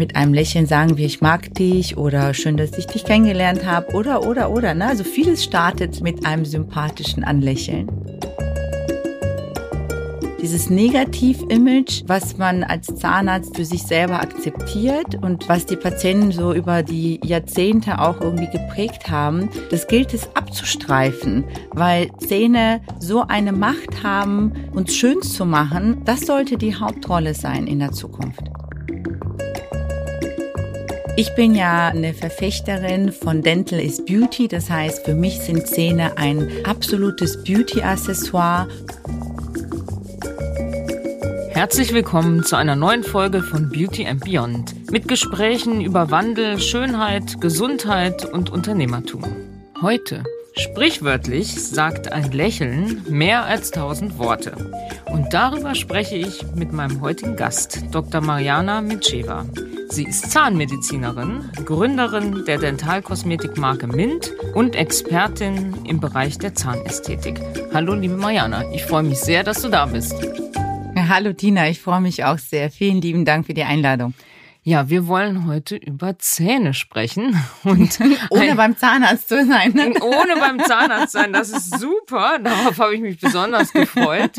mit einem Lächeln sagen wir, ich mag dich oder schön, dass ich dich kennengelernt habe oder, oder, oder. Ne? Also vieles startet mit einem sympathischen Anlächeln. Dieses Negativ-Image, was man als Zahnarzt für sich selber akzeptiert und was die Patienten so über die Jahrzehnte auch irgendwie geprägt haben, das gilt es abzustreifen, weil Zähne so eine Macht haben, uns schön zu machen. Das sollte die Hauptrolle sein in der Zukunft. Ich bin ja eine Verfechterin von Dental is Beauty. Das heißt, für mich sind Zähne ein absolutes Beauty-Accessoire. Herzlich willkommen zu einer neuen Folge von Beauty and Beyond mit Gesprächen über Wandel, Schönheit, Gesundheit und Unternehmertum. Heute Sprichwörtlich sagt ein Lächeln mehr als tausend Worte. Und darüber spreche ich mit meinem heutigen Gast, Dr. Mariana Mitscheva. Sie ist Zahnmedizinerin, Gründerin der Dentalkosmetikmarke Mint und Expertin im Bereich der Zahnästhetik. Hallo, liebe Mariana, ich freue mich sehr, dass du da bist. Hallo, Tina, ich freue mich auch sehr. Vielen lieben Dank für die Einladung. Ja, wir wollen heute über Zähne sprechen. Und ohne beim Zahnarzt zu sein. Ne? Ohne beim Zahnarzt sein, das ist super. Darauf habe ich mich besonders gefreut.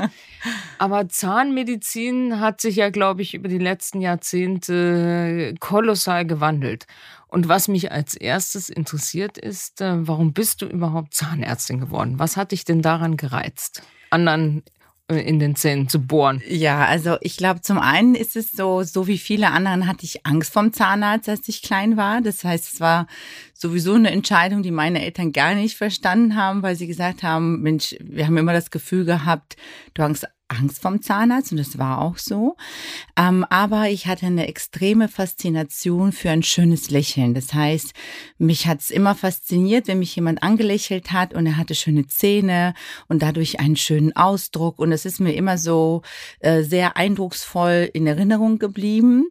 Aber Zahnmedizin hat sich ja, glaube ich, über die letzten Jahrzehnte kolossal gewandelt. Und was mich als erstes interessiert ist, äh, warum bist du überhaupt Zahnärztin geworden? Was hat dich denn daran gereizt? Anderen in den Zähnen zu bohren? Ja, also ich glaube, zum einen ist es so, so wie viele anderen hatte ich Angst vom Zahnarzt, als ich klein war. Das heißt, es war sowieso eine Entscheidung, die meine Eltern gar nicht verstanden haben, weil sie gesagt haben, Mensch, wir haben immer das Gefühl gehabt, du hast Angst vom Zahnarzt und das war auch so. Ähm, aber ich hatte eine extreme Faszination für ein schönes Lächeln. Das heißt, mich hat es immer fasziniert, wenn mich jemand angelächelt hat und er hatte schöne Zähne und dadurch einen schönen Ausdruck. Und es ist mir immer so äh, sehr eindrucksvoll in Erinnerung geblieben.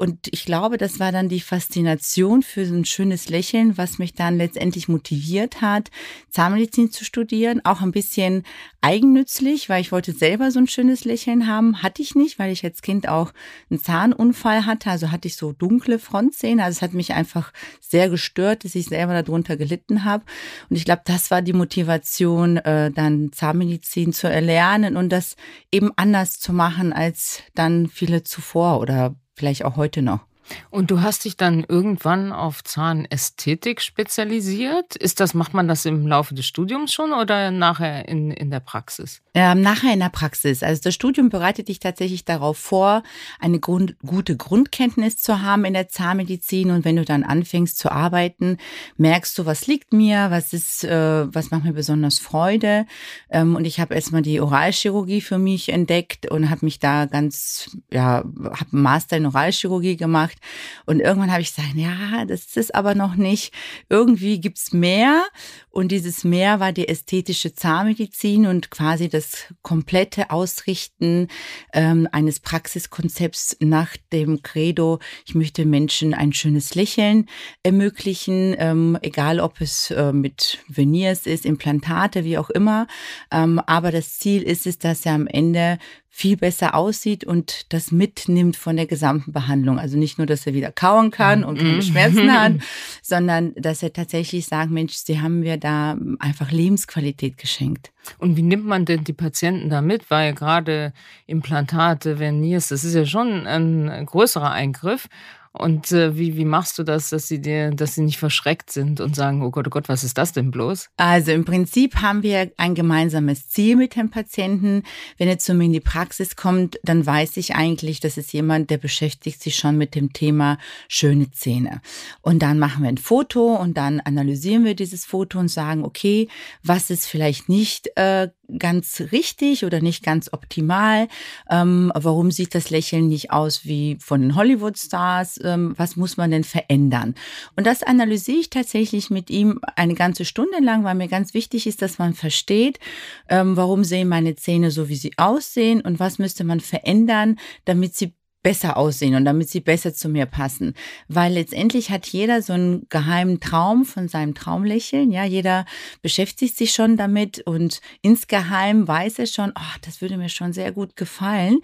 Und ich glaube, das war dann die Faszination für so ein schönes Lächeln, was mich dann letztendlich motiviert hat, Zahnmedizin zu studieren. Auch ein bisschen eigennützlich, weil ich wollte selber so ein schönes Lächeln haben. Hatte ich nicht, weil ich als Kind auch einen Zahnunfall hatte. Also hatte ich so dunkle Frontzähne. Also es hat mich einfach sehr gestört, dass ich selber darunter gelitten habe. Und ich glaube, das war die Motivation, äh, dann Zahnmedizin zu erlernen und das eben anders zu machen als dann viele zuvor oder vielleicht auch heute noch. Und du hast dich dann irgendwann auf Zahnästhetik spezialisiert. Ist das, macht man das im Laufe des Studiums schon oder nachher in, in der Praxis? Ähm, nachher in der Praxis. Also das Studium bereitet dich tatsächlich darauf vor, eine Grund, gute Grundkenntnis zu haben in der Zahnmedizin. Und wenn du dann anfängst zu arbeiten, merkst du, was liegt mir, was ist, äh, was macht mir besonders Freude. Ähm, und ich habe erstmal die Oralchirurgie für mich entdeckt und habe mich da ganz, ja, habe einen Master in Oralchirurgie gemacht und irgendwann habe ich gesagt, ja, das ist es aber noch nicht. Irgendwie gibt's mehr. Und dieses mehr war die ästhetische Zahnmedizin und quasi das komplette Ausrichten ähm, eines Praxiskonzepts nach dem Credo, ich möchte Menschen ein schönes Lächeln ermöglichen, ähm, egal ob es äh, mit Veneers ist, Implantate, wie auch immer. Ähm, aber das Ziel ist es, dass er am Ende viel besser aussieht und das mitnimmt von der gesamten Behandlung. Also nicht nur, dass er wieder kauen kann und keine mhm. Schmerzen hat, sondern dass er tatsächlich sagt, Mensch, Sie haben mir da einfach Lebensqualität geschenkt. Und wie nimmt man denn die Patienten da mit? Weil gerade Implantate, Veneers, das ist ja schon ein größerer Eingriff. Und äh, wie, wie machst du das, dass sie dir, dass sie nicht verschreckt sind und sagen, oh Gott, oh Gott, was ist das denn bloß? Also im Prinzip haben wir ein gemeinsames Ziel mit dem Patienten. Wenn er zu mir in die Praxis kommt, dann weiß ich eigentlich, das ist jemand, der beschäftigt sich schon mit dem Thema schöne Zähne. Und dann machen wir ein Foto und dann analysieren wir dieses Foto und sagen, okay, was ist vielleicht nicht äh, ganz richtig oder nicht ganz optimal? Ähm, warum sieht das Lächeln nicht aus wie von den Hollywood-Stars? Ähm, was muss man denn verändern? Und das analysiere ich tatsächlich mit ihm eine ganze Stunde lang, weil mir ganz wichtig ist, dass man versteht, ähm, warum sehen meine Zähne so, wie sie aussehen und was müsste man verändern, damit sie besser aussehen und damit sie besser zu mir passen. Weil letztendlich hat jeder so einen geheimen Traum von seinem Traumlächeln. Ja, jeder beschäftigt sich schon damit und insgeheim weiß er schon, oh, das würde mir schon sehr gut gefallen.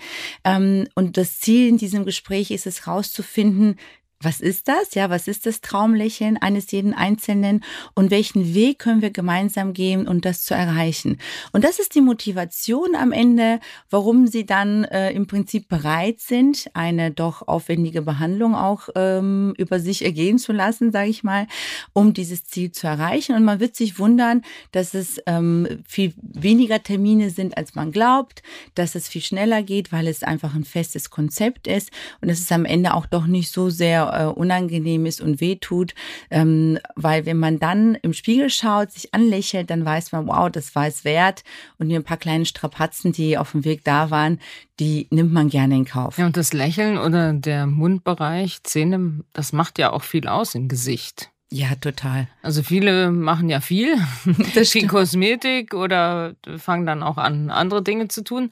Ähm, und das Ziel in diesem Gespräch ist es rauszufinden, was ist das? Ja, was ist das Traumlächeln eines jeden Einzelnen und welchen Weg können wir gemeinsam gehen, um das zu erreichen? Und das ist die Motivation am Ende, warum sie dann äh, im Prinzip bereit sind, eine doch aufwendige Behandlung auch ähm, über sich ergehen zu lassen, sage ich mal, um dieses Ziel zu erreichen. Und man wird sich wundern, dass es ähm, viel weniger Termine sind, als man glaubt, dass es viel schneller geht, weil es einfach ein festes Konzept ist und es ist am Ende auch doch nicht so sehr äh, unangenehm ist und wehtut. Ähm, weil wenn man dann im Spiegel schaut, sich anlächelt, dann weiß man, wow, das war es wert. Und hier ein paar kleine Strapazen, die auf dem Weg da waren, die nimmt man gerne in Kauf. Ja, und das Lächeln oder der Mundbereich, Zähne, das macht ja auch viel aus im Gesicht. Ja, total. Also viele machen ja viel, das viel Kosmetik oder fangen dann auch an, andere Dinge zu tun.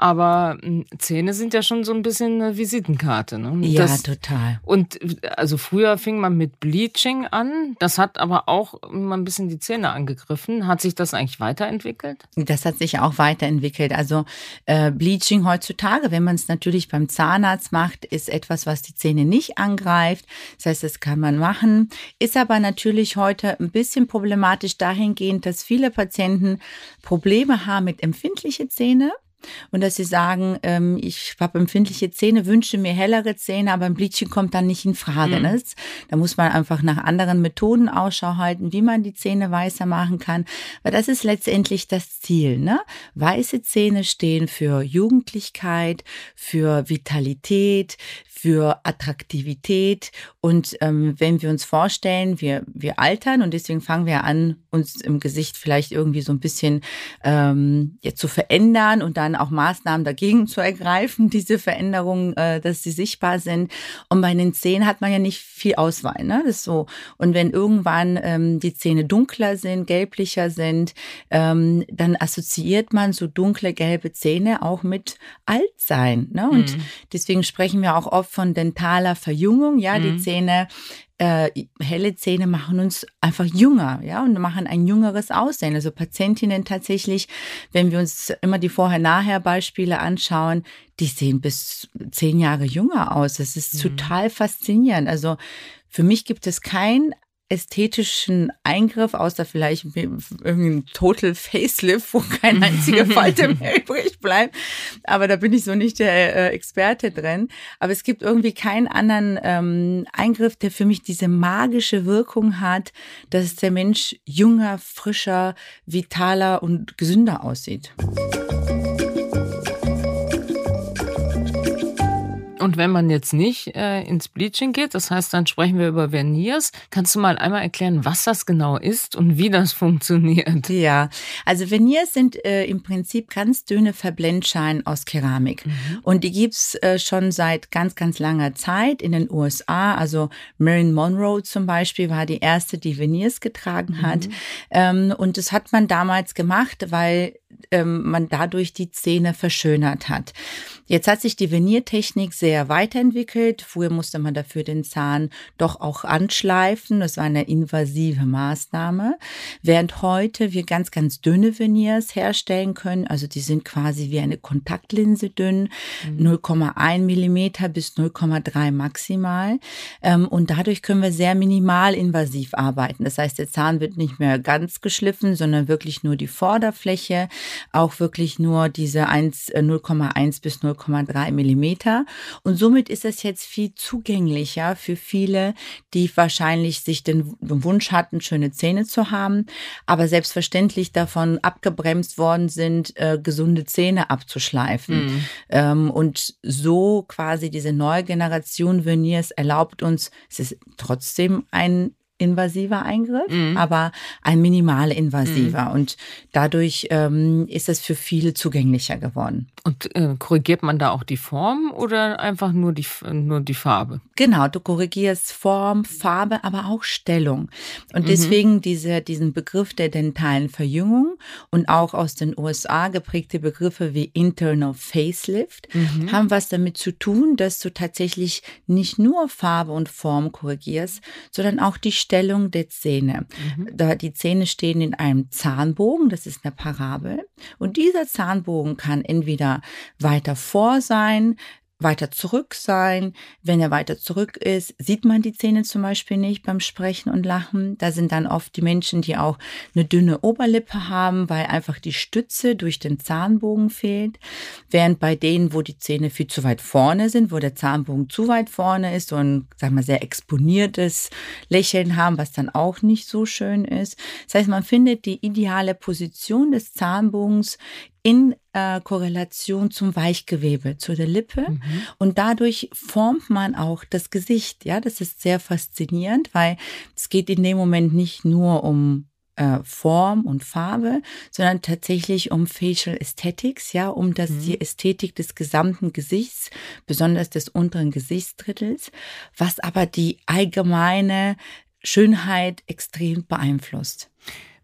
Aber hm, Zähne sind ja schon so ein bisschen eine Visitenkarte. Ne? Ja, das, total. Und also früher fing man mit Bleaching an. Das hat aber auch immer ein bisschen die Zähne angegriffen. Hat sich das eigentlich weiterentwickelt? Das hat sich auch weiterentwickelt. Also äh, Bleaching heutzutage, wenn man es natürlich beim Zahnarzt macht, ist etwas, was die Zähne nicht angreift. Das heißt, das kann man machen. Ist aber natürlich heute ein bisschen problematisch dahingehend, dass viele Patienten Probleme haben mit empfindlichen Zähnen und dass sie sagen, ähm, ich habe empfindliche Zähne, wünsche mir hellere Zähne, aber ein Bleaching kommt dann nicht in Frage. Mhm. Ne? Da muss man einfach nach anderen Methoden Ausschau halten, wie man die Zähne weißer machen kann. Weil das ist letztendlich das Ziel. Ne? Weiße Zähne stehen für Jugendlichkeit, für Vitalität, für Attraktivität. Und ähm, wenn wir uns vorstellen, wir, wir altern und deswegen fangen wir an, uns im Gesicht vielleicht irgendwie so ein bisschen ähm, ja, zu verändern und dann auch Maßnahmen dagegen zu ergreifen, diese Veränderungen, äh, dass sie sichtbar sind. Und bei den Zähnen hat man ja nicht viel Auswahl. Ne? Das ist so. Und wenn irgendwann ähm, die Zähne dunkler sind, gelblicher sind, ähm, dann assoziiert man so dunkle gelbe Zähne auch mit Altsein. Ne? Und mhm. deswegen sprechen wir auch oft von dentaler Verjüngung. Ja, mhm. die Zähne, äh, helle Zähne machen uns einfach jünger, ja, und machen ein jüngeres Aussehen. Also Patientinnen tatsächlich, wenn wir uns immer die Vorher-Nachher-Beispiele anschauen, die sehen bis zehn Jahre jünger aus. Das ist mhm. total faszinierend. Also für mich gibt es kein ästhetischen Eingriff, außer vielleicht irgendein Total Facelift, wo kein einziger Falte mehr übrig bleibt. Aber da bin ich so nicht der äh, Experte drin. Aber es gibt irgendwie keinen anderen ähm, Eingriff, der für mich diese magische Wirkung hat, dass der Mensch jünger, frischer, vitaler und gesünder aussieht. Und wenn man jetzt nicht äh, ins Bleaching geht, das heißt, dann sprechen wir über Verniers. Kannst du mal einmal erklären, was das genau ist und wie das funktioniert? Ja, also Verniers sind äh, im Prinzip ganz dünne Verblendscheine aus Keramik. Mhm. Und die gibt's äh, schon seit ganz, ganz langer Zeit in den USA. Also Marilyn Monroe zum Beispiel war die erste, die Verniers getragen hat. Mhm. Ähm, und das hat man damals gemacht, weil ähm, man dadurch die Zähne verschönert hat. Jetzt hat sich die Veniertechnik sehr weiterentwickelt. Früher musste man dafür den Zahn doch auch anschleifen. Das war eine invasive Maßnahme. Während heute wir ganz, ganz dünne Veneers herstellen können. Also die sind quasi wie eine Kontaktlinse dünn. Mhm. 0,1 Millimeter bis 0,3 maximal. Ähm, und dadurch können wir sehr minimal invasiv arbeiten. Das heißt, der Zahn wird nicht mehr ganz geschliffen, sondern wirklich nur die Vorderfläche. Auch wirklich nur diese 0,1 äh, bis 0,3 0,3 Millimeter. Und somit ist es jetzt viel zugänglicher für viele, die wahrscheinlich sich den Wunsch hatten, schöne Zähne zu haben, aber selbstverständlich davon abgebremst worden sind, äh, gesunde Zähne abzuschleifen. Mhm. Ähm, und so quasi diese neue Generation Veneers erlaubt uns, es ist trotzdem ein invasiver Eingriff, mhm. aber ein minimal invasiver. Mhm. Und dadurch ähm, ist es für viele zugänglicher geworden. Und äh, korrigiert man da auch die Form oder einfach nur die, nur die Farbe? Genau, du korrigierst Form, Farbe, aber auch Stellung. Und mhm. deswegen diese, diesen Begriff der dentalen Verjüngung und auch aus den USA geprägte Begriffe wie Internal Facelift mhm. haben was damit zu tun, dass du tatsächlich nicht nur Farbe und Form korrigierst, sondern auch die Stellung der Zähne. Mhm. Da die Zähne stehen in einem Zahnbogen, das ist eine Parabel. Und dieser Zahnbogen kann entweder weiter vor sein, weiter zurück sein. Wenn er weiter zurück ist, sieht man die Zähne zum Beispiel nicht beim Sprechen und Lachen. Da sind dann oft die Menschen, die auch eine dünne Oberlippe haben, weil einfach die Stütze durch den Zahnbogen fehlt. Während bei denen, wo die Zähne viel zu weit vorne sind, wo der Zahnbogen zu weit vorne ist, ein, sagen wir, sehr exponiertes Lächeln haben, was dann auch nicht so schön ist. Das heißt, man findet die ideale Position des Zahnbogens in äh, Korrelation zum Weichgewebe, zu der Lippe. Mhm. Und dadurch formt man auch das Gesicht. Ja, das ist sehr faszinierend, weil es geht in dem Moment nicht nur um äh, Form und Farbe, sondern tatsächlich um Facial Aesthetics, ja, um das, mhm. die Ästhetik des gesamten Gesichts, besonders des unteren Gesichtsdrittels, was aber die allgemeine Schönheit extrem beeinflusst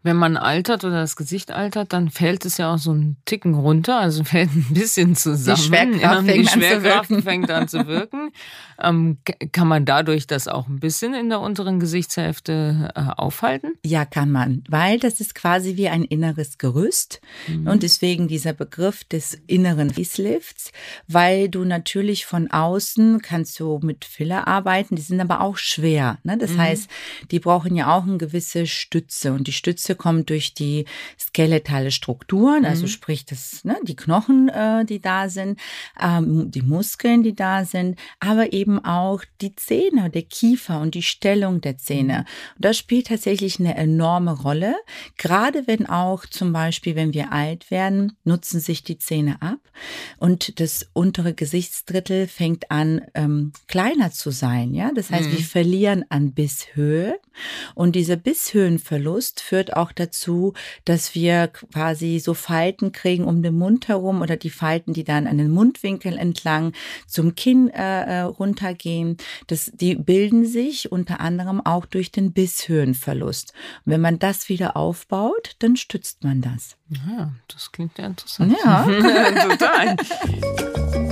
wenn man altert oder das Gesicht altert, dann fällt es ja auch so einen Ticken runter, also fällt ein bisschen zusammen. Die Schwerkraft, fängt, die Schwerkraft an fängt an zu wirken. Ähm, kann man dadurch das auch ein bisschen in der unteren Gesichtshälfte äh, aufhalten? Ja, kann man, weil das ist quasi wie ein inneres Gerüst mhm. und deswegen dieser Begriff des inneren Facelifts, weil du natürlich von außen kannst du mit Filler arbeiten, die sind aber auch schwer. Ne? Das mhm. heißt, die brauchen ja auch eine gewisse Stütze und die Stütze kommt durch die skeletale Strukturen, also mhm. sprich das, ne, die Knochen, äh, die da sind, ähm, die Muskeln, die da sind, aber eben auch die Zähne, der Kiefer und die Stellung der Zähne. Und das spielt tatsächlich eine enorme Rolle, gerade wenn auch zum Beispiel, wenn wir alt werden, nutzen sich die Zähne ab und das untere Gesichtsdrittel fängt an, ähm, kleiner zu sein. Ja, das heißt, mhm. wir verlieren an Bisshöhe und dieser Bisshöhenverlust führt auch auch dazu, dass wir quasi so Falten kriegen um den Mund herum oder die Falten, die dann an den Mundwinkel entlang zum Kinn äh, äh, runtergehen. Das, die bilden sich unter anderem auch durch den Bisshöhenverlust. Und wenn man das wieder aufbaut, dann stützt man das. Ja, das klingt ja interessant. Ja, total.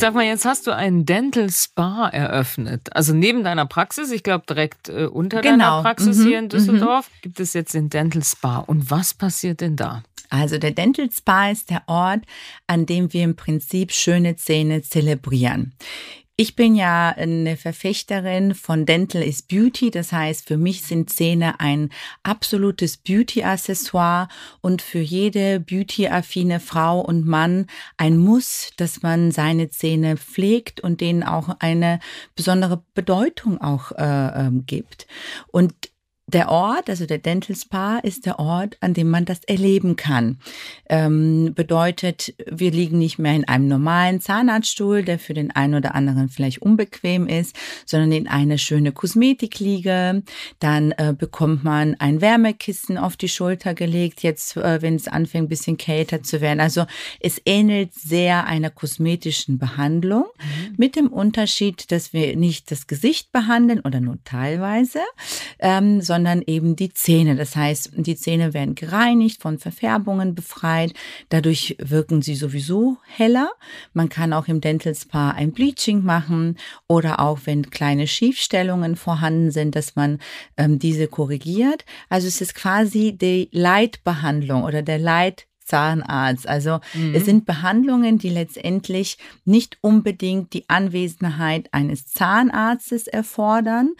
sag mal, jetzt hast du einen Dental Spa eröffnet. Also neben deiner Praxis, ich glaube direkt äh, unter genau. deiner Praxis mhm. hier in Düsseldorf, mhm. gibt es jetzt den Dental Spa. Und was passiert denn da? Also der Dental Spa ist der Ort, an dem wir im Prinzip schöne Zähne zelebrieren. Ich bin ja eine Verfechterin von Dental is Beauty. Das heißt, für mich sind Zähne ein absolutes Beauty-Accessoire und für jede beauty-affine Frau und Mann ein Muss, dass man seine Zähne pflegt und denen auch eine besondere Bedeutung auch äh, äh, gibt. Und der Ort, also der Dental Spa, ist der Ort, an dem man das erleben kann. Ähm, bedeutet, wir liegen nicht mehr in einem normalen Zahnarztstuhl, der für den einen oder anderen vielleicht unbequem ist, sondern in eine schöne Kosmetikliege. Dann äh, bekommt man ein Wärmekissen auf die Schulter gelegt, jetzt, äh, wenn es anfängt, ein bisschen kälter zu werden. Also es ähnelt sehr einer kosmetischen Behandlung, mhm. mit dem Unterschied, dass wir nicht das Gesicht behandeln oder nur teilweise, ähm, sondern sondern eben die Zähne. Das heißt, die Zähne werden gereinigt, von Verfärbungen befreit. Dadurch wirken sie sowieso heller. Man kann auch im Dental Spa ein Bleaching machen oder auch wenn kleine Schiefstellungen vorhanden sind, dass man ähm, diese korrigiert. Also es ist quasi die Leitbehandlung oder der Leit Zahnarzt. Also mhm. es sind Behandlungen, die letztendlich nicht unbedingt die Anwesenheit eines Zahnarztes erfordern,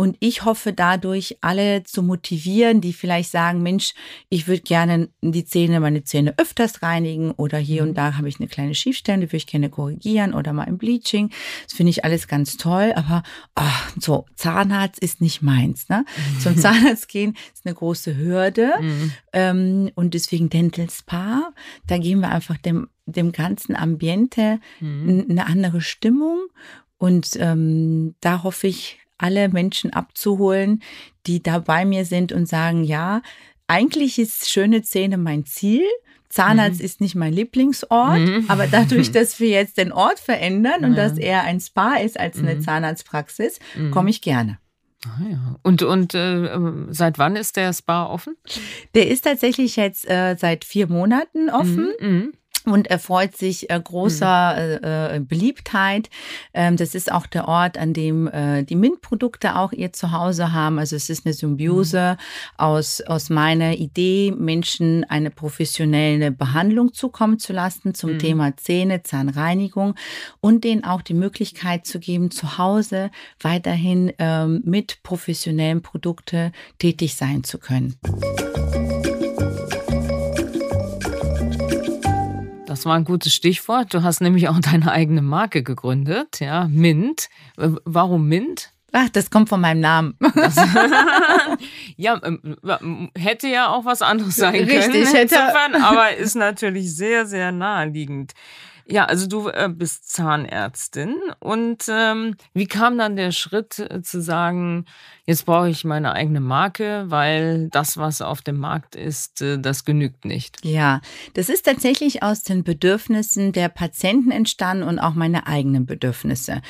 und ich hoffe dadurch, alle zu motivieren, die vielleicht sagen, Mensch, ich würde gerne die Zähne, meine Zähne öfters reinigen oder hier und mhm. da habe ich eine kleine Schiefstelle, die würde ich gerne korrigieren oder mal ein Bleaching. Das finde ich alles ganz toll, aber ach, so, Zahnarzt ist nicht meins. Ne? Zum Zahnarzt gehen ist eine große Hürde. Mhm. Ähm, und deswegen Dental Spa, da geben wir einfach dem, dem ganzen Ambiente mhm. eine andere Stimmung Und ähm, da hoffe ich, alle Menschen abzuholen, die da bei mir sind und sagen, ja, eigentlich ist schöne Zähne mein Ziel. Zahnarzt mhm. ist nicht mein Lieblingsort, mhm. aber dadurch, dass wir jetzt den Ort verändern und ja. dass er ein Spa ist als eine mhm. Zahnarztpraxis, mhm. komme ich gerne. Ah ja. Und, und äh, seit wann ist der Spa offen? Der ist tatsächlich jetzt äh, seit vier Monaten offen. Mhm, mhm und erfreut sich äh, großer mhm. äh, Beliebtheit. Ähm, das ist auch der Ort, an dem äh, die MINT-Produkte auch ihr Zuhause haben. Also es ist eine Symbiose mhm. aus, aus meiner Idee, Menschen eine professionelle Behandlung zukommen zu lassen zum mhm. Thema Zähne, Zahnreinigung und denen auch die Möglichkeit zu geben, zu Hause weiterhin ähm, mit professionellen Produkten tätig sein zu können. Das war ein gutes Stichwort. Du hast nämlich auch deine eigene Marke gegründet, ja, Mint. Warum Mint? Ach, das kommt von meinem Namen. ja, ähm, hätte ja auch was anderes sein Richtig, können. Richtig, hätte. aber ist natürlich sehr, sehr naheliegend. Ja, also du äh, bist Zahnärztin und ähm, wie kam dann der Schritt äh, zu sagen, jetzt brauche ich meine eigene Marke, weil das, was auf dem Markt ist, äh, das genügt nicht? Ja, das ist tatsächlich aus den Bedürfnissen der Patienten entstanden und auch meine eigenen Bedürfnisse.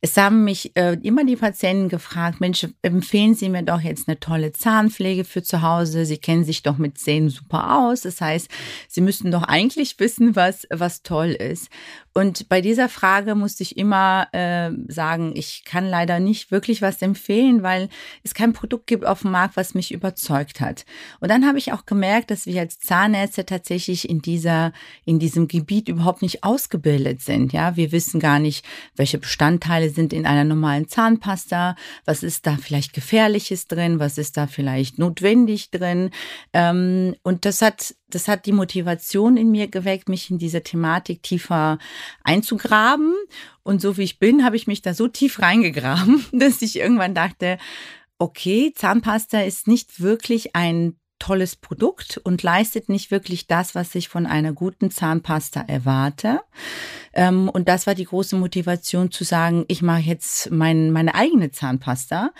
Es haben mich äh, immer die Patienten gefragt, Mensch, empfehlen Sie mir doch jetzt eine tolle Zahnpflege für zu Hause. Sie kennen sich doch mit Zähnen super aus. Das heißt, Sie müssten doch eigentlich wissen, was, was toll ist. Und bei dieser Frage musste ich immer äh, sagen, ich kann leider nicht wirklich was empfehlen, weil es kein Produkt gibt auf dem Markt, was mich überzeugt hat. Und dann habe ich auch gemerkt, dass wir als Zahnärzte tatsächlich in dieser, in diesem Gebiet überhaupt nicht ausgebildet sind. Ja, wir wissen gar nicht, welche Bestandteile sind in einer normalen Zahnpasta, was ist da vielleicht Gefährliches drin, was ist da vielleicht notwendig drin. Ähm, und das hat das hat die Motivation in mir geweckt, mich in diese Thematik tiefer einzugraben. Und so wie ich bin, habe ich mich da so tief reingegraben, dass ich irgendwann dachte, okay, Zahnpasta ist nicht wirklich ein tolles Produkt und leistet nicht wirklich das, was ich von einer guten Zahnpasta erwarte. Ähm, und das war die große Motivation zu sagen, ich mache jetzt mein, meine eigene Zahnpasta.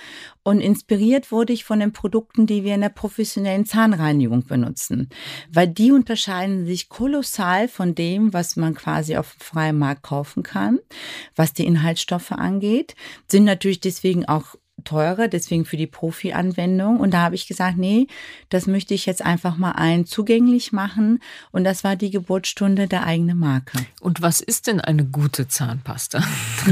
Und inspiriert wurde ich von den Produkten, die wir in der professionellen Zahnreinigung benutzen, weil die unterscheiden sich kolossal von dem, was man quasi auf dem freien Markt kaufen kann, was die Inhaltsstoffe angeht, sind natürlich deswegen auch teurer, deswegen für die Profi-Anwendung. Und da habe ich gesagt, nee, das möchte ich jetzt einfach mal allen zugänglich machen. Und das war die Geburtsstunde der eigenen Marke. Und was ist denn eine gute Zahnpasta?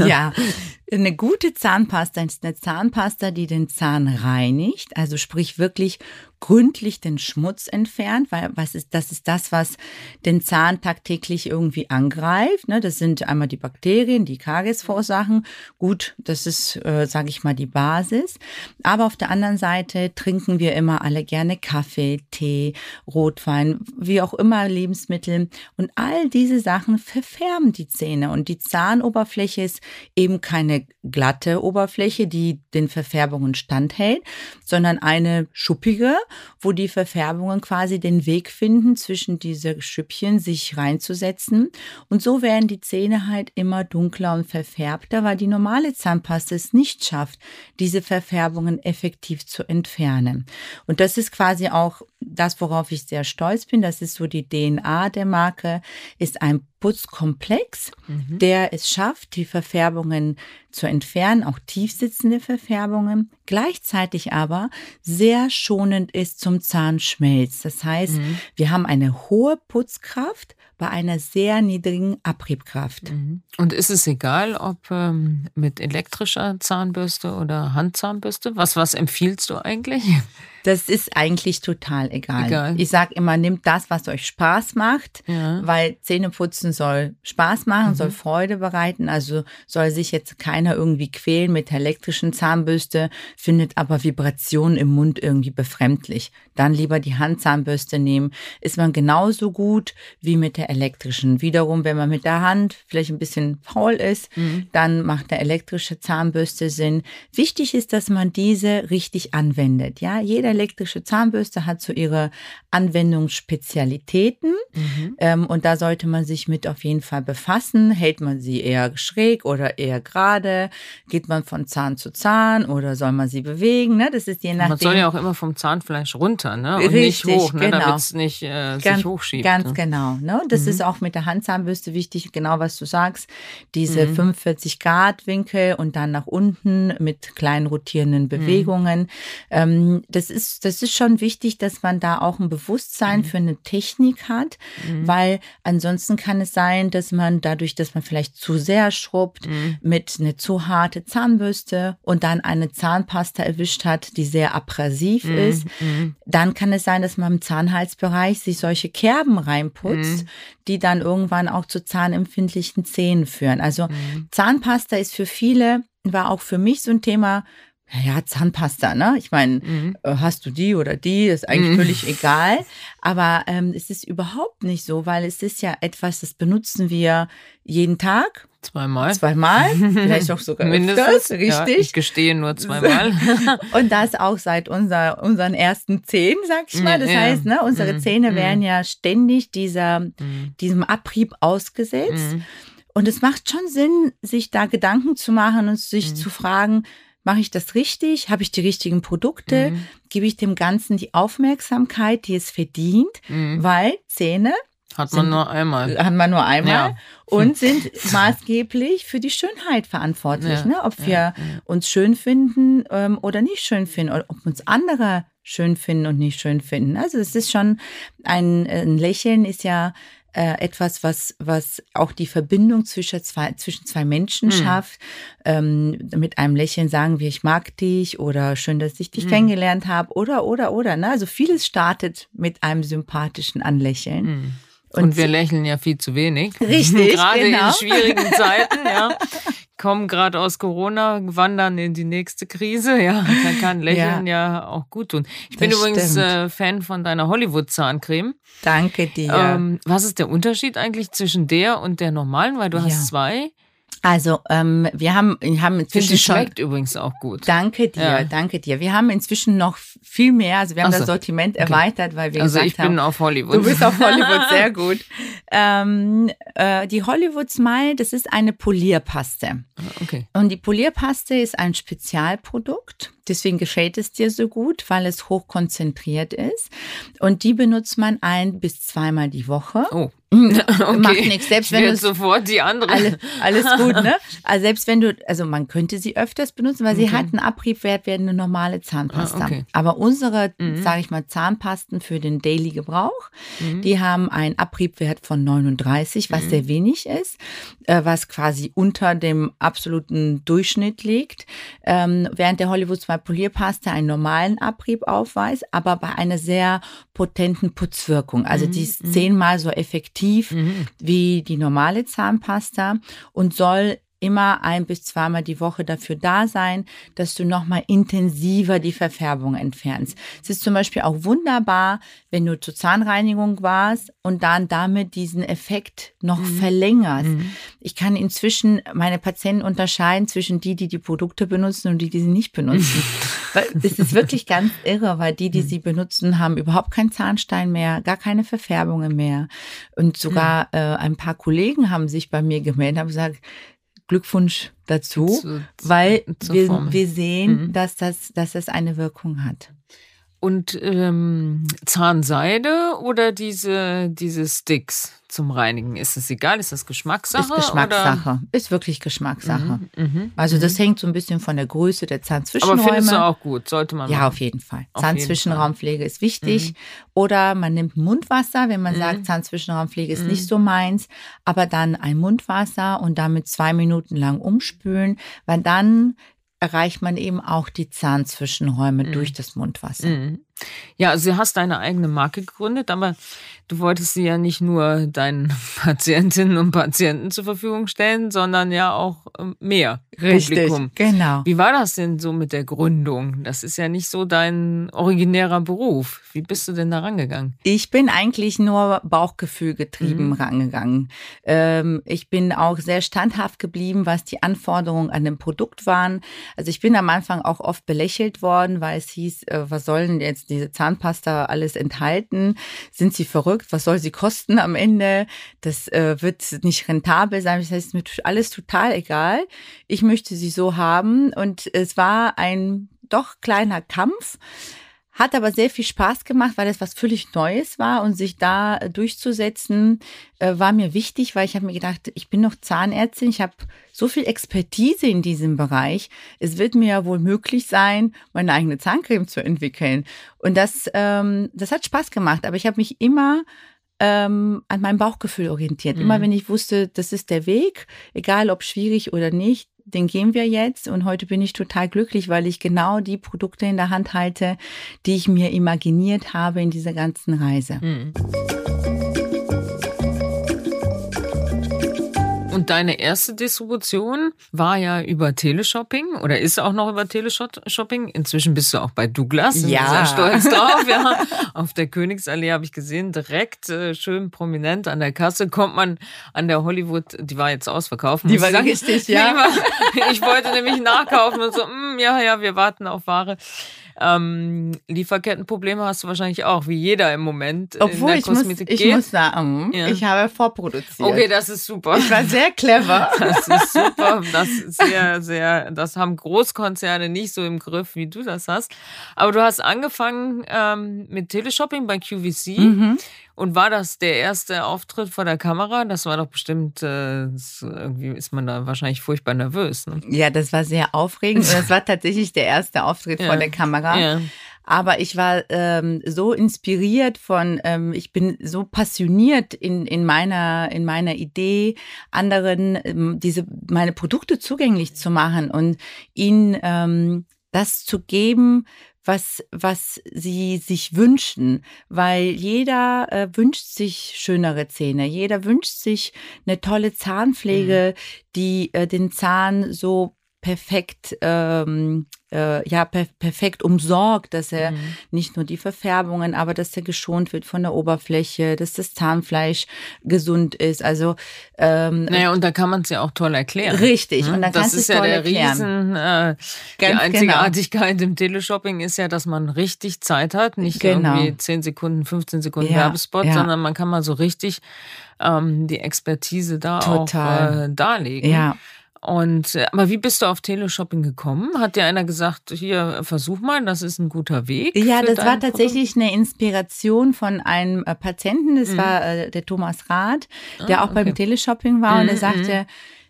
ja, eine gute Zahnpasta ist eine Zahnpasta, die den Zahn reinigt, also sprich wirklich gründlich den Schmutz entfernt, weil was ist, das ist das, was den Zahn tagtäglich irgendwie angreift. Ne? Das sind einmal die Bakterien, die Karies verursachen. Gut, das ist, äh, sage ich mal, die Basis. Aber auf der anderen Seite trinken wir immer alle gerne Kaffee, Tee, Rotwein, wie auch immer Lebensmittel. Und all diese Sachen verfärben die Zähne. Und die Zahnoberfläche ist eben keine glatte Oberfläche, die den Verfärbungen standhält, sondern eine schuppige wo die Verfärbungen quasi den Weg finden, zwischen diese Schüppchen sich reinzusetzen. Und so werden die Zähne halt immer dunkler und verfärbter, weil die normale Zahnpasta es nicht schafft, diese Verfärbungen effektiv zu entfernen. Und das ist quasi auch das, worauf ich sehr stolz bin. Das ist so die DNA der Marke, ist ein Putzkomplex, mhm. der es schafft, die Verfärbungen zu entfernen, auch tiefsitzende Verfärbungen, gleichzeitig aber sehr schonend ist zum Zahnschmelz. Das heißt, mhm. wir haben eine hohe Putzkraft bei einer sehr niedrigen Abriebkraft. Mhm. Und ist es egal, ob ähm, mit elektrischer Zahnbürste oder Handzahnbürste? Was, was empfiehlst du eigentlich? Das ist eigentlich total egal. egal. Ich sage immer, nehmt das, was euch Spaß macht, ja. weil Zähneputzen soll Spaß machen, mhm. soll Freude bereiten. Also soll sich jetzt keiner irgendwie quälen mit der elektrischen Zahnbürste, findet aber Vibrationen im Mund irgendwie befremdlich. Dann lieber die Handzahnbürste nehmen. Ist man genauso gut wie mit der elektrischen. Wiederum, wenn man mit der Hand vielleicht ein bisschen faul ist, mhm. dann macht eine elektrische Zahnbürste Sinn. Wichtig ist, dass man diese richtig anwendet. Ja, jede elektrische Zahnbürste hat so ihre Anwendungsspezialitäten mhm. ähm, und da sollte man sich mit auf jeden Fall befassen. Hält man sie eher schräg oder eher gerade? Geht man von Zahn zu Zahn oder soll man sie bewegen? Ne? Das ist je nachdem. Man soll ja auch immer vom Zahnfleisch runter, ne? Und Richtig, nicht hoch, ne? Genau. Damit es nicht äh, sich ganz, hochschiebt. Ganz ne? genau. Ne? Das mhm. ist auch mit der Handzahnbürste wichtig, genau was du sagst. Diese mhm. 45 Grad Winkel und dann nach unten mit kleinen rotierenden mhm. Bewegungen. Mhm. Ähm, das ist, das ist schon wichtig, dass man da auch ein Bewusstsein mhm. für eine Technik hat, mhm. weil ansonsten kann es sein, dass man dadurch, dass man vielleicht zu sehr schrubbt, mit eine zu harte Zahnbürste und dann eine Zahnpasta erwischt hat, die sehr abrasiv ist, dann kann es sein, dass man im Zahnhalsbereich sich solche Kerben reinputzt, mhm. die dann irgendwann auch zu zahnempfindlichen Zähnen führen. Also mhm. Zahnpasta ist für viele, war auch für mich so ein Thema, ja, Zahnpasta, ne? Ich meine, mhm. Äh, hast du die oder die, ist eigentlich mhm. völlig egal. Aber ähm, es ist überhaupt nicht so, weil es ist ja etwas, das benutzen wir jeden Tag. Zweimal. Zweimal, vielleicht auch sogar Mindestens, öfters, richtig. Ja, ich gestehe nur zweimal. Und das auch seit unser, unseren ersten Zähnen, sag ich mal. Das ja. heißt, ne, unsere mhm. Zähne mhm. werden ja ständig dieser, mhm. diesem Abrieb ausgesetzt. Mhm. Und es macht schon Sinn, sich da Gedanken zu machen und sich zu fragen, mache ich das richtig? Habe ich die richtigen Produkte? Gebe ich dem Ganzen die Aufmerksamkeit, die es verdient? Weil Zähne hat man sind, nur einmal. Hat man nur einmal ja. und sind maßgeblich für die Schönheit verantwortlich. Ja. Ne? Ob wir ja. uns schön finden ähm, oder nicht schön finden, oder ob uns andere schön finden und nicht schön finden. Also es ist schon ein, ein Lächeln ist ja äh, etwas, was, was auch die Verbindung zwischen zwei, zwischen zwei Menschen mhm. schafft. Ähm, mit einem Lächeln sagen wir, ich mag dich oder schön, dass ich dich mhm. kennengelernt habe oder, oder, oder. Ne? Also vieles startet mit einem sympathischen Anlächeln. Und, und wir lächeln ja viel zu wenig. Richtig. gerade genau. in schwierigen Zeiten, ja. Kommen gerade aus Corona, wandern in die nächste Krise. Ja, da kann Lächeln ja, ja auch gut tun. Ich bin übrigens äh, Fan von deiner Hollywood-Zahncreme. Danke dir. Ähm, was ist der Unterschied eigentlich zwischen der und der normalen? Weil du ja. hast zwei. Also ähm, wir haben, haben inzwischen Finde, schmeckt schon, übrigens auch gut. Danke dir, ja. danke dir. Wir haben inzwischen noch viel mehr. Also wir haben so. das Sortiment okay. erweitert, weil wir also gesagt haben. Also ich bin auf Hollywood. Du bist auf Hollywood, sehr gut. Ähm, äh, die Hollywood Smile, das ist eine Polierpaste. Ah, okay. Und die Polierpaste ist ein Spezialprodukt. Deswegen gefällt es dir so gut, weil es hochkonzentriert ist. Und die benutzt man ein bis zweimal die Woche. Oh. Okay. Macht nichts. Selbst wenn du sofort die andere. Alle, alles gut, ne? Also selbst wenn du, also man könnte sie öfters benutzen, weil sie okay. hat einen Abriebwert wie eine normale Zahnpasta. Ah, okay. Aber unsere, mhm. sage ich mal, Zahnpasten für den Daily Gebrauch, mhm. die haben einen Abriebwert von 39, was mhm. sehr wenig ist, äh, was quasi unter dem absoluten Durchschnitt liegt. Ähm, während der Hollywood 2 Polierpaste einen normalen Abrieb aufweist, aber bei einer sehr potenten Putzwirkung. Also die ist mhm. zehnmal so effektiv mhm. wie die normale Zahnpasta und soll immer ein bis zweimal die Woche dafür da sein, dass du nochmal intensiver die Verfärbung entfernst. Es ist zum Beispiel auch wunderbar, wenn du zur Zahnreinigung warst und dann damit diesen Effekt noch mhm. verlängerst. Mhm. Ich kann inzwischen meine Patienten unterscheiden zwischen die, die die Produkte benutzen und die, die sie nicht benutzen. es ist wirklich ganz irre, weil die, die mhm. sie benutzen, haben überhaupt keinen Zahnstein mehr, gar keine Verfärbungen mehr. Und sogar mhm. äh, ein paar Kollegen haben sich bei mir gemeldet, haben gesagt, Glückwunsch dazu, zu, weil wir, wir sehen, mhm. dass, das, dass das eine Wirkung hat. Und ähm, Zahnseide oder diese, diese Sticks? zum Reinigen? Ist es egal? Ist das Geschmackssache? Ist Geschmackssache. Oder? Ist wirklich Geschmackssache. Mhm, mhm, also das mhm. hängt so ein bisschen von der Größe der Zahnzwischenräume. Aber findest du auch gut? Sollte man Ja, machen. auf jeden Fall. Auf Zahnzwischenraumpflege ist wichtig. Mhm. Oder man nimmt Mundwasser, wenn man mhm. sagt, Zahnzwischenraumpflege ist nicht so meins. Aber dann ein Mundwasser und damit zwei Minuten lang umspülen, weil dann erreicht man eben auch die Zahnzwischenräume mhm. durch das Mundwasser. Mhm. Ja, also du hast deine eigene Marke gegründet, aber du wolltest sie ja nicht nur deinen Patientinnen und Patienten zur Verfügung stellen, sondern ja auch ähm, mehr Richtig, Publikum. genau. Wie war das denn so mit der Gründung? Das ist ja nicht so dein originärer Beruf. Wie bist du denn da rangegangen? Ich bin eigentlich nur Bauchgefühl getrieben mhm. rangegangen. Ähm, ich bin auch sehr standhaft geblieben, was die Anforderungen an dem Produkt waren. Also ich bin am Anfang auch oft belächelt worden, weil es hieß, äh, was sollen jetzt diese Zahnpasta alles enthalten? Sind sie verrückt? Was soll sie kosten am Ende? Das äh, wird nicht rentabel sein. Das heißt, mir alles total egal. Ich möchte sie so haben. Und es war ein doch kleiner Kampf. Hat aber sehr viel Spaß gemacht, weil es was völlig Neues war und sich da durchzusetzen äh, war mir wichtig, weil ich habe mir gedacht, ich bin noch Zahnärztin, ich habe so viel Expertise in diesem Bereich. Es wird mir ja wohl möglich sein, meine eigene Zahncreme zu entwickeln. Und das, ähm, das hat Spaß gemacht. Aber ich habe mich immer ähm, an meinem Bauchgefühl orientiert. Mhm. Immer wenn ich wusste, das ist der Weg, egal ob schwierig oder nicht, den gehen wir jetzt. Und heute bin ich total glücklich, weil ich genau die Produkte in der Hand halte, die ich mir imaginiert habe in dieser ganzen Reise. Mhm. Und deine erste Distribution war ja über Teleshopping oder ist auch noch über Teleshopping. Inzwischen bist du auch bei Douglas. Ja. Sehr stolz drauf. Ja. Auf der Königsallee habe ich gesehen, direkt äh, schön prominent an der Kasse kommt man an der Hollywood, die war jetzt ausverkauft. Die war richtig, ja. War, ich wollte nämlich nachkaufen und so, mm, ja, ja, wir warten auf Ware. Ähm, Lieferkettenprobleme hast du wahrscheinlich auch, wie jeder im Moment Obwohl, in der Kosmetik ich muss, ich muss sagen, ja. ich habe vorproduziert. Okay, das ist super. Ich war sehr clever. Das ist super. Das ist sehr, sehr, das haben Großkonzerne nicht so im Griff, wie du das hast. Aber du hast angefangen ähm, mit Teleshopping bei QVC. Mhm. Und war das der erste Auftritt vor der Kamera? Das war doch bestimmt, äh, irgendwie ist man da wahrscheinlich furchtbar nervös. Ne? Ja, das war sehr aufregend und das war tatsächlich der erste Auftritt ja. vor der Kamera. Ja. Aber ich war ähm, so inspiriert von, ähm, ich bin so passioniert in, in, meiner, in meiner Idee, anderen ähm, diese meine Produkte zugänglich zu machen und ihnen ähm, das zu geben, was, was sie sich wünschen, weil jeder äh, wünscht sich schönere Zähne, jeder wünscht sich eine tolle Zahnpflege, mhm. die äh, den Zahn so perfekt ähm, äh, ja per perfekt umsorgt, dass er mhm. nicht nur die Verfärbungen, aber dass er geschont wird von der Oberfläche, dass das Zahnfleisch gesund ist. Also ähm, naja, und da kann man es ja auch toll erklären. Richtig. Hm? Und dann das ist ja der erklären. Riesen. Äh, die genau. Einzigartigkeit genau. im Teleshopping ist ja, dass man richtig Zeit hat, nicht genau. irgendwie 10 Sekunden, 15 Sekunden ja, Werbespot, ja. sondern man kann mal so richtig ähm, die Expertise da Total. auch äh, darlegen. Ja. Und äh, aber wie bist du auf Teleshopping gekommen? Hat dir einer gesagt, hier versuch mal, das ist ein guter Weg? Ja, das war tatsächlich Produkt? eine Inspiration von einem äh, Patienten. Das mhm. war äh, der Thomas Rath, der ah, auch okay. beim Teleshopping war mhm, und er sagte, mhm.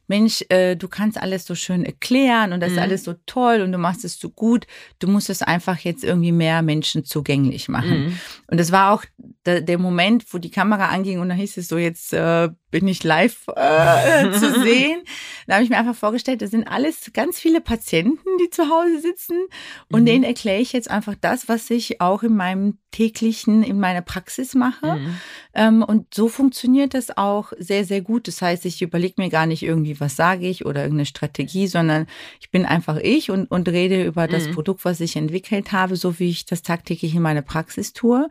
Mensch, äh, du kannst alles so schön erklären und das ist mhm. alles so toll und du machst es so gut. Du musst es einfach jetzt irgendwie mehr Menschen zugänglich machen. Mhm. Und das war auch der, der, Moment, wo die Kamera anging und dann hieß es so, jetzt äh, bin ich live äh, zu sehen. Da habe ich mir einfach vorgestellt, das sind alles ganz viele Patienten, die zu Hause sitzen und mhm. denen erkläre ich jetzt einfach das, was ich auch in meinem täglichen, in meiner Praxis mache. Mhm. Ähm, und so funktioniert das auch sehr, sehr gut. Das heißt, ich überlege mir gar nicht irgendwie, was sage ich oder irgendeine Strategie, sondern ich bin einfach ich und, und rede über das mhm. Produkt, was ich entwickelt habe, so wie ich das tagtäglich in meiner Praxis tue.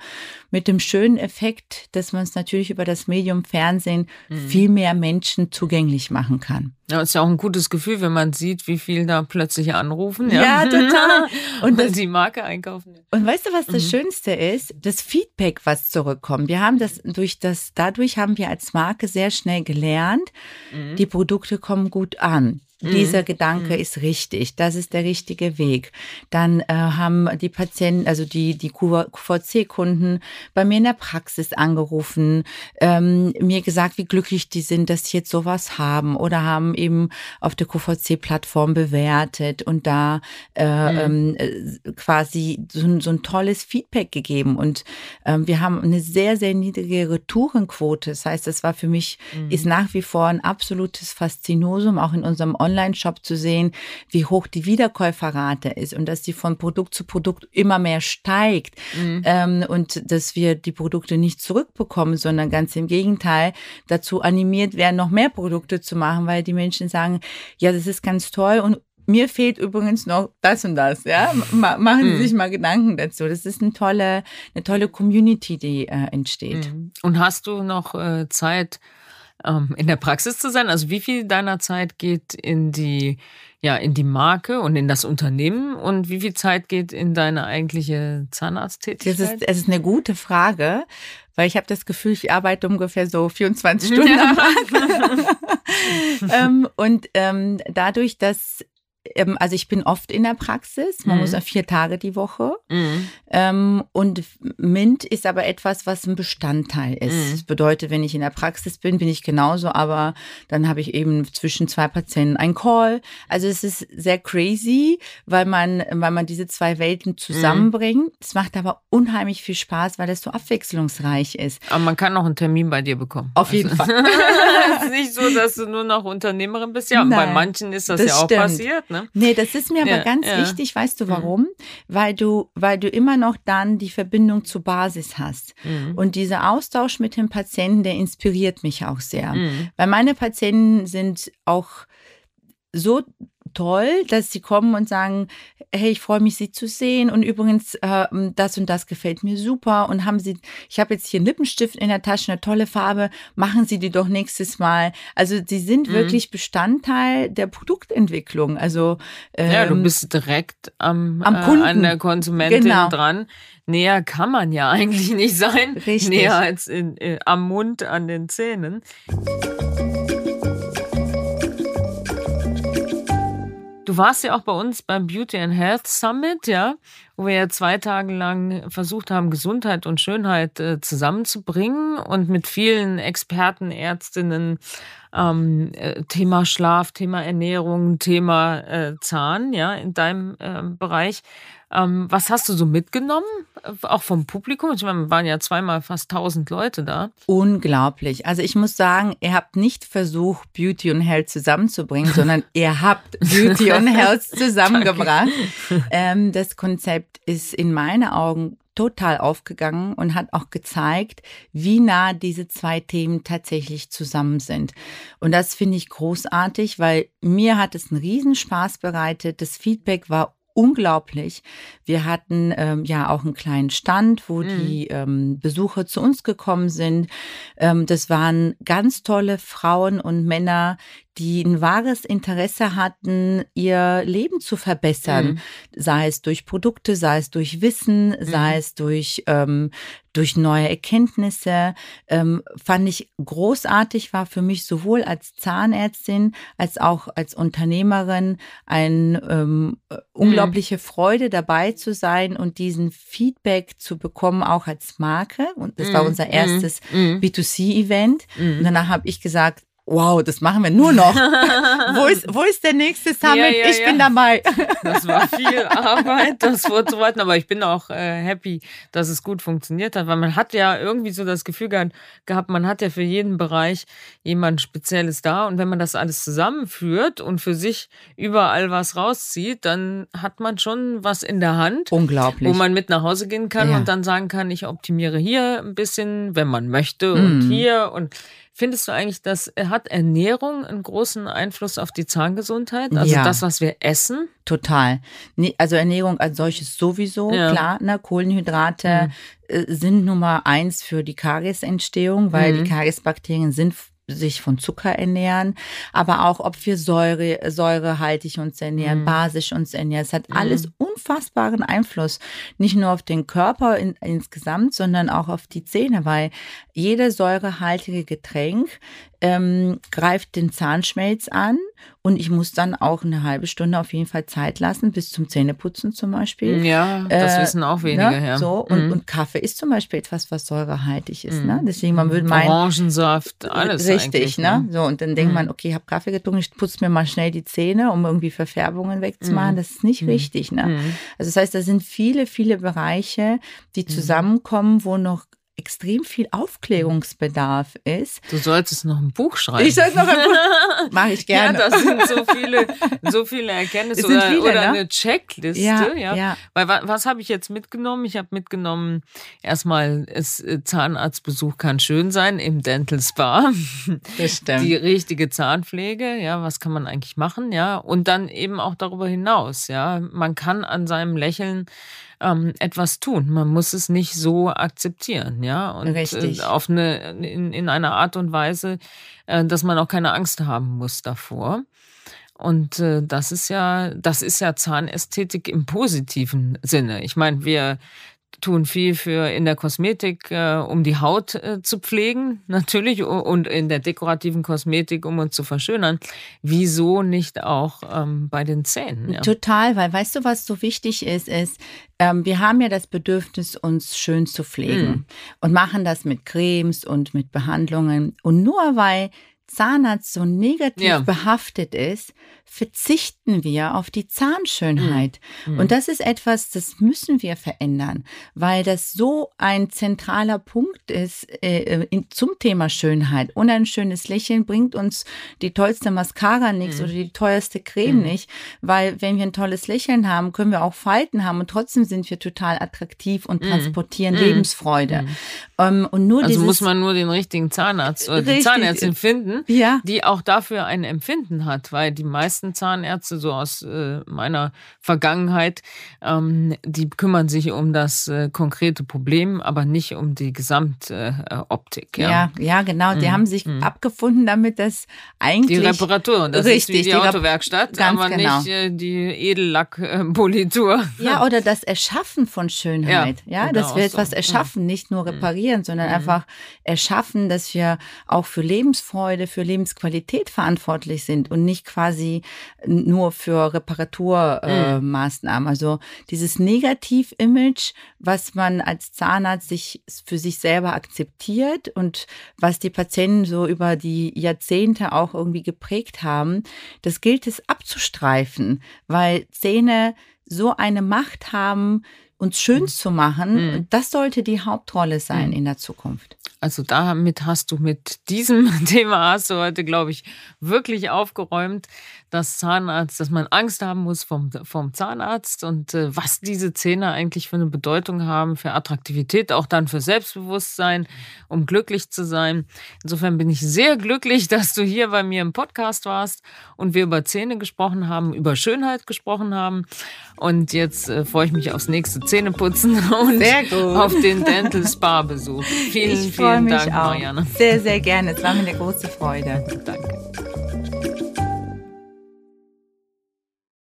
Mit dem schönen Effekt, dass man es natürlich über das Medium Fernsehen mhm. viel mehr Menschen zugänglich machen kann. Ja, ist ja auch ein gutes Gefühl, wenn man sieht, wie viel da plötzlich anrufen. Ja, ja total. Und das, die Marke einkaufen. Und weißt du, was das mhm. Schönste ist? Das Feedback, was zurückkommt. Wir haben das durch das, dadurch haben wir als Marke sehr schnell gelernt, mhm. die Produkte kommen gut an. Mhm. Dieser Gedanke mhm. ist richtig, das ist der richtige Weg. Dann äh, haben die Patienten, also die, die QVC-Kunden bei mir in der Praxis angerufen, ähm, mir gesagt, wie glücklich die sind, dass sie jetzt sowas haben oder haben eben auf der QVC-Plattform bewertet und da äh, mhm. ähm, äh, quasi so, so, ein tolles Feedback gegeben. Und ähm, wir haben eine sehr, sehr niedrige Retourenquote. Das heißt, das war für mich, mhm. ist nach wie vor ein absolutes Faszinosum, auch in unserem Online-Shop zu sehen, wie hoch die Wiederkäuferrate ist und dass die von Produkt zu Produkt immer mehr steigt mhm. ähm, und dass wir die Produkte nicht zurückbekommen, sondern ganz im Gegenteil dazu animiert werden, noch mehr Produkte zu machen, weil die Menschen sagen, ja, das ist ganz toll und mir fehlt übrigens noch das und das, ja. machen Sie mhm. sich mal Gedanken dazu. Das ist eine tolle, eine tolle Community, die äh, entsteht. Mhm. Und hast du noch äh, Zeit, ähm, in der Praxis zu sein? Also wie viel deiner Zeit geht in die, ja, in die Marke und in das Unternehmen und wie viel Zeit geht in deine eigentliche Zahnarzttätigkeit? Das ist, das ist eine gute Frage, weil ich habe das Gefühl, ich arbeite ungefähr so 24 Stunden ja. am Tag. ähm, und ähm, dadurch, dass also ich bin oft in der Praxis, man mhm. muss ja vier Tage die Woche. Mhm. Ähm, und MINT ist aber etwas, was ein Bestandteil ist. Mhm. Das bedeutet, wenn ich in der Praxis bin, bin ich genauso, aber dann habe ich eben zwischen zwei Patienten einen Call. Also es ist sehr crazy, weil man, weil man diese zwei Welten zusammenbringt. Es macht aber unheimlich viel Spaß, weil es so abwechslungsreich ist. Aber man kann noch einen Termin bei dir bekommen. Auf jeden also. Fall. es ist nicht so, dass du nur noch Unternehmerin bist. Ja, Nein, bei manchen ist das, das ja auch stimmt. passiert. Ne? Nee, das ist mir aber ja, ganz ja. wichtig. Weißt du mhm. warum? Mhm. Weil du, weil du immer noch dann die Verbindung zur Basis hast. Mhm. Und dieser Austausch mit dem Patienten, der inspiriert mich auch sehr. Mhm. Weil meine Patienten sind auch so toll, dass sie kommen und sagen, hey, ich freue mich, Sie zu sehen und übrigens, äh, das und das gefällt mir super und haben Sie, ich habe jetzt hier einen Lippenstift in der Tasche, eine tolle Farbe, machen Sie die doch nächstes Mal. Also sie sind mhm. wirklich Bestandteil der Produktentwicklung. Also ähm, ja, du ähm, bist direkt am, am Kunden. Äh, an der Konsumentin genau. dran. Näher kann man ja eigentlich nicht sein. Richtig. Näher als in, äh, am Mund, an den Zähnen. Du warst ja auch bei uns beim Beauty and Health Summit, ja, wo wir ja zwei Tage lang versucht haben, Gesundheit und Schönheit äh, zusammenzubringen und mit vielen Experten, Ärztinnen, ähm, äh, Thema Schlaf, Thema Ernährung, Thema äh, Zahn, ja, in deinem äh, Bereich. Ähm, was hast du so mitgenommen? Auch vom Publikum? Ich meine, waren ja zweimal fast tausend Leute da. Unglaublich. Also ich muss sagen, ihr habt nicht versucht, Beauty und Health zusammenzubringen, sondern ihr habt Beauty und Health zusammengebracht. ähm, das Konzept ist in meinen Augen total aufgegangen und hat auch gezeigt, wie nah diese zwei Themen tatsächlich zusammen sind. Und das finde ich großartig, weil mir hat es einen Riesenspaß bereitet. Das Feedback war unglaublich. Wir hatten ähm, ja auch einen kleinen Stand, wo mhm. die ähm, Besucher zu uns gekommen sind. Ähm, das waren ganz tolle Frauen und Männer, die ein wahres Interesse hatten, ihr Leben zu verbessern, mhm. sei es durch Produkte, sei es durch Wissen, mhm. sei es durch ähm, durch neue Erkenntnisse, ähm, fand ich großartig, war für mich sowohl als Zahnärztin als auch als Unternehmerin eine ähm, unglaubliche mhm. Freude dabei zu sein und diesen Feedback zu bekommen, auch als Marke. Und das war mhm. unser mhm. erstes mhm. B2C-Event. Und danach habe ich gesagt, wow, das machen wir nur noch. wo, ist, wo ist der nächste Summit? Ja, ja, ich ja. bin dabei. das war viel Arbeit, das vorzubereiten, aber ich bin auch äh, happy, dass es gut funktioniert hat, weil man hat ja irgendwie so das Gefühl gehabt, man hat ja für jeden Bereich jemand Spezielles da und wenn man das alles zusammenführt und für sich überall was rauszieht, dann hat man schon was in der Hand. Unglaublich. Wo man mit nach Hause gehen kann und dann sagen kann, ich optimiere hier ein bisschen, wenn man möchte und mm. hier und Findest du eigentlich, dass äh, hat Ernährung einen großen Einfluss auf die Zahngesundheit? Also ja. das, was wir essen? Total. Also Ernährung als solches sowieso, ja. klar, ne? Kohlenhydrate mhm. sind Nummer eins für die Kariesentstehung, weil mhm. die Kariesbakterien sind sich von Zucker ernähren, aber auch ob wir Säure, säurehaltig uns ernähren, mhm. basisch uns ernähren. Es hat mhm. alles unfassbaren Einfluss, nicht nur auf den Körper in, insgesamt, sondern auch auf die Zähne, weil jede säurehaltige Getränk ähm, greift den Zahnschmelz an und ich muss dann auch eine halbe Stunde auf jeden Fall Zeit lassen, bis zum Zähneputzen zum Beispiel. Ja, das äh, wissen auch wenige, ne? ja. So, und, mhm. und Kaffee ist zum Beispiel etwas, was säurehaltig ist. Ne? Mhm. Ne? Deswegen, man würde meinen. Orangensaft, alles. Richtig, ne? ne? So, und dann denkt mhm. man, okay, ich habe Kaffee getrunken, ich putze mir mal schnell die Zähne, um irgendwie Verfärbungen wegzumachen. Mhm. Das ist nicht richtig, ne? Mhm. Also das heißt, da sind viele, viele Bereiche, die zusammenkommen, wo noch extrem viel Aufklärungsbedarf ist. Du solltest noch ein Buch schreiben. Ich soll noch ein Buch. Mache ich gerne. Ja, das sind so viele, so viele Erkenntnisse oder, viele, oder ne? eine Checkliste. Ja, Ja, ja. Weil wa- was habe ich jetzt mitgenommen? Ich habe mitgenommen, erstmal, es, äh, Zahnarztbesuch kann schön sein im Dental Spa. Das stimmt. Die richtige Zahnpflege, ja, was kann man eigentlich machen, ja? Und dann eben auch darüber hinaus, ja. Man kann an seinem Lächeln ähm, etwas tun. Man muss es nicht so akzeptieren, ja. Und Richtig. Äh, auf eine, in, in einer Art und Weise, äh, dass man auch keine Angst haben muss davor. Und äh, das ist ja, das ist ja Zahnästhetik im positiven Sinne. Ich meine, wir tun viel für in der Kosmetik, äh, um die Haut äh, zu pflegen, natürlich, und in der dekorativen Kosmetik, um uns zu verschönern. Wieso nicht auch ähm, bei den Zähnen? Ja. Total, weil weißt du, was so wichtig ist, ist, ähm, wir haben ja das Bedürfnis, uns schön zu pflegen Mhm. und machen das mit Cremes und mit Behandlungen. Und nur weil Zahnarzt so negativ Ja. behaftet ist, verzichten wir auf die Zahnschönheit. Mhm. Und das ist etwas, das müssen wir verändern, weil das so ein zentraler Punkt ist äh, in, zum Thema Schönheit. Und ein schönes Lächeln bringt uns die tollste Mascara nichts Mhm. oder die teuerste Creme nicht, weil wenn wir ein tolles Lächeln haben, können wir auch Falten haben und trotzdem sind wir total attraktiv und transportieren Lebensfreude. Ähm, und nur Mhm. Also muss man nur den richtigen Zahnarzt oder die Richtig. Zahnärztin finden, Ja. die auch dafür ein Empfinden hat, weil die meisten Zahnärzte, so aus äh, meiner Vergangenheit, ähm, die kümmern sich um das äh, konkrete Problem, aber nicht um die Gesamtoptik. Äh, ja. Ja, ja, genau. Die haben sich abgefunden damit, dass Die eigentlich Reparatur, das ist Richtig, wie die, die Autowerkstatt, ganz aber genau. nicht äh, die Edellackpolitur. Ja, oder das Erschaffen von Schönheit. Ja, Ja, dass genau wir so. etwas erschaffen, nicht nur reparieren, sondern Mhm. einfach erschaffen, dass wir auch für Lebensfreude, für Lebensqualität verantwortlich sind und nicht quasi nur für Reparaturmaßnahmen. Äh, Mhm. Also dieses Negativ-Image, was man als Zahnarzt sich für sich selber akzeptiert und was die Patienten so über die Jahrzehnte auch irgendwie geprägt haben, das gilt es abzustreifen, weil Zähne so eine Macht haben, uns schön zu machen. Mhm. Das sollte die Hauptrolle sein in der Zukunft. Also damit hast du mit diesem Thema hast du heute, glaube ich, wirklich aufgeräumt, dass Zahnarzt, dass man Angst haben muss vom, vom Zahnarzt und äh, was diese Zähne eigentlich für eine Bedeutung haben, für Attraktivität, auch dann für Selbstbewusstsein, um glücklich zu sein. Insofern bin ich sehr glücklich, dass du hier bei mir im Podcast warst und wir über Zähne gesprochen haben, über Schönheit gesprochen haben. Und jetzt äh, freue ich mich aufs nächste Zähneputzen und auf den Dental Spa Besuch. Vielen, ich vielen mich Dank, auch. Marianne. Sehr, sehr gerne. Es war mir eine große Freude. Danke.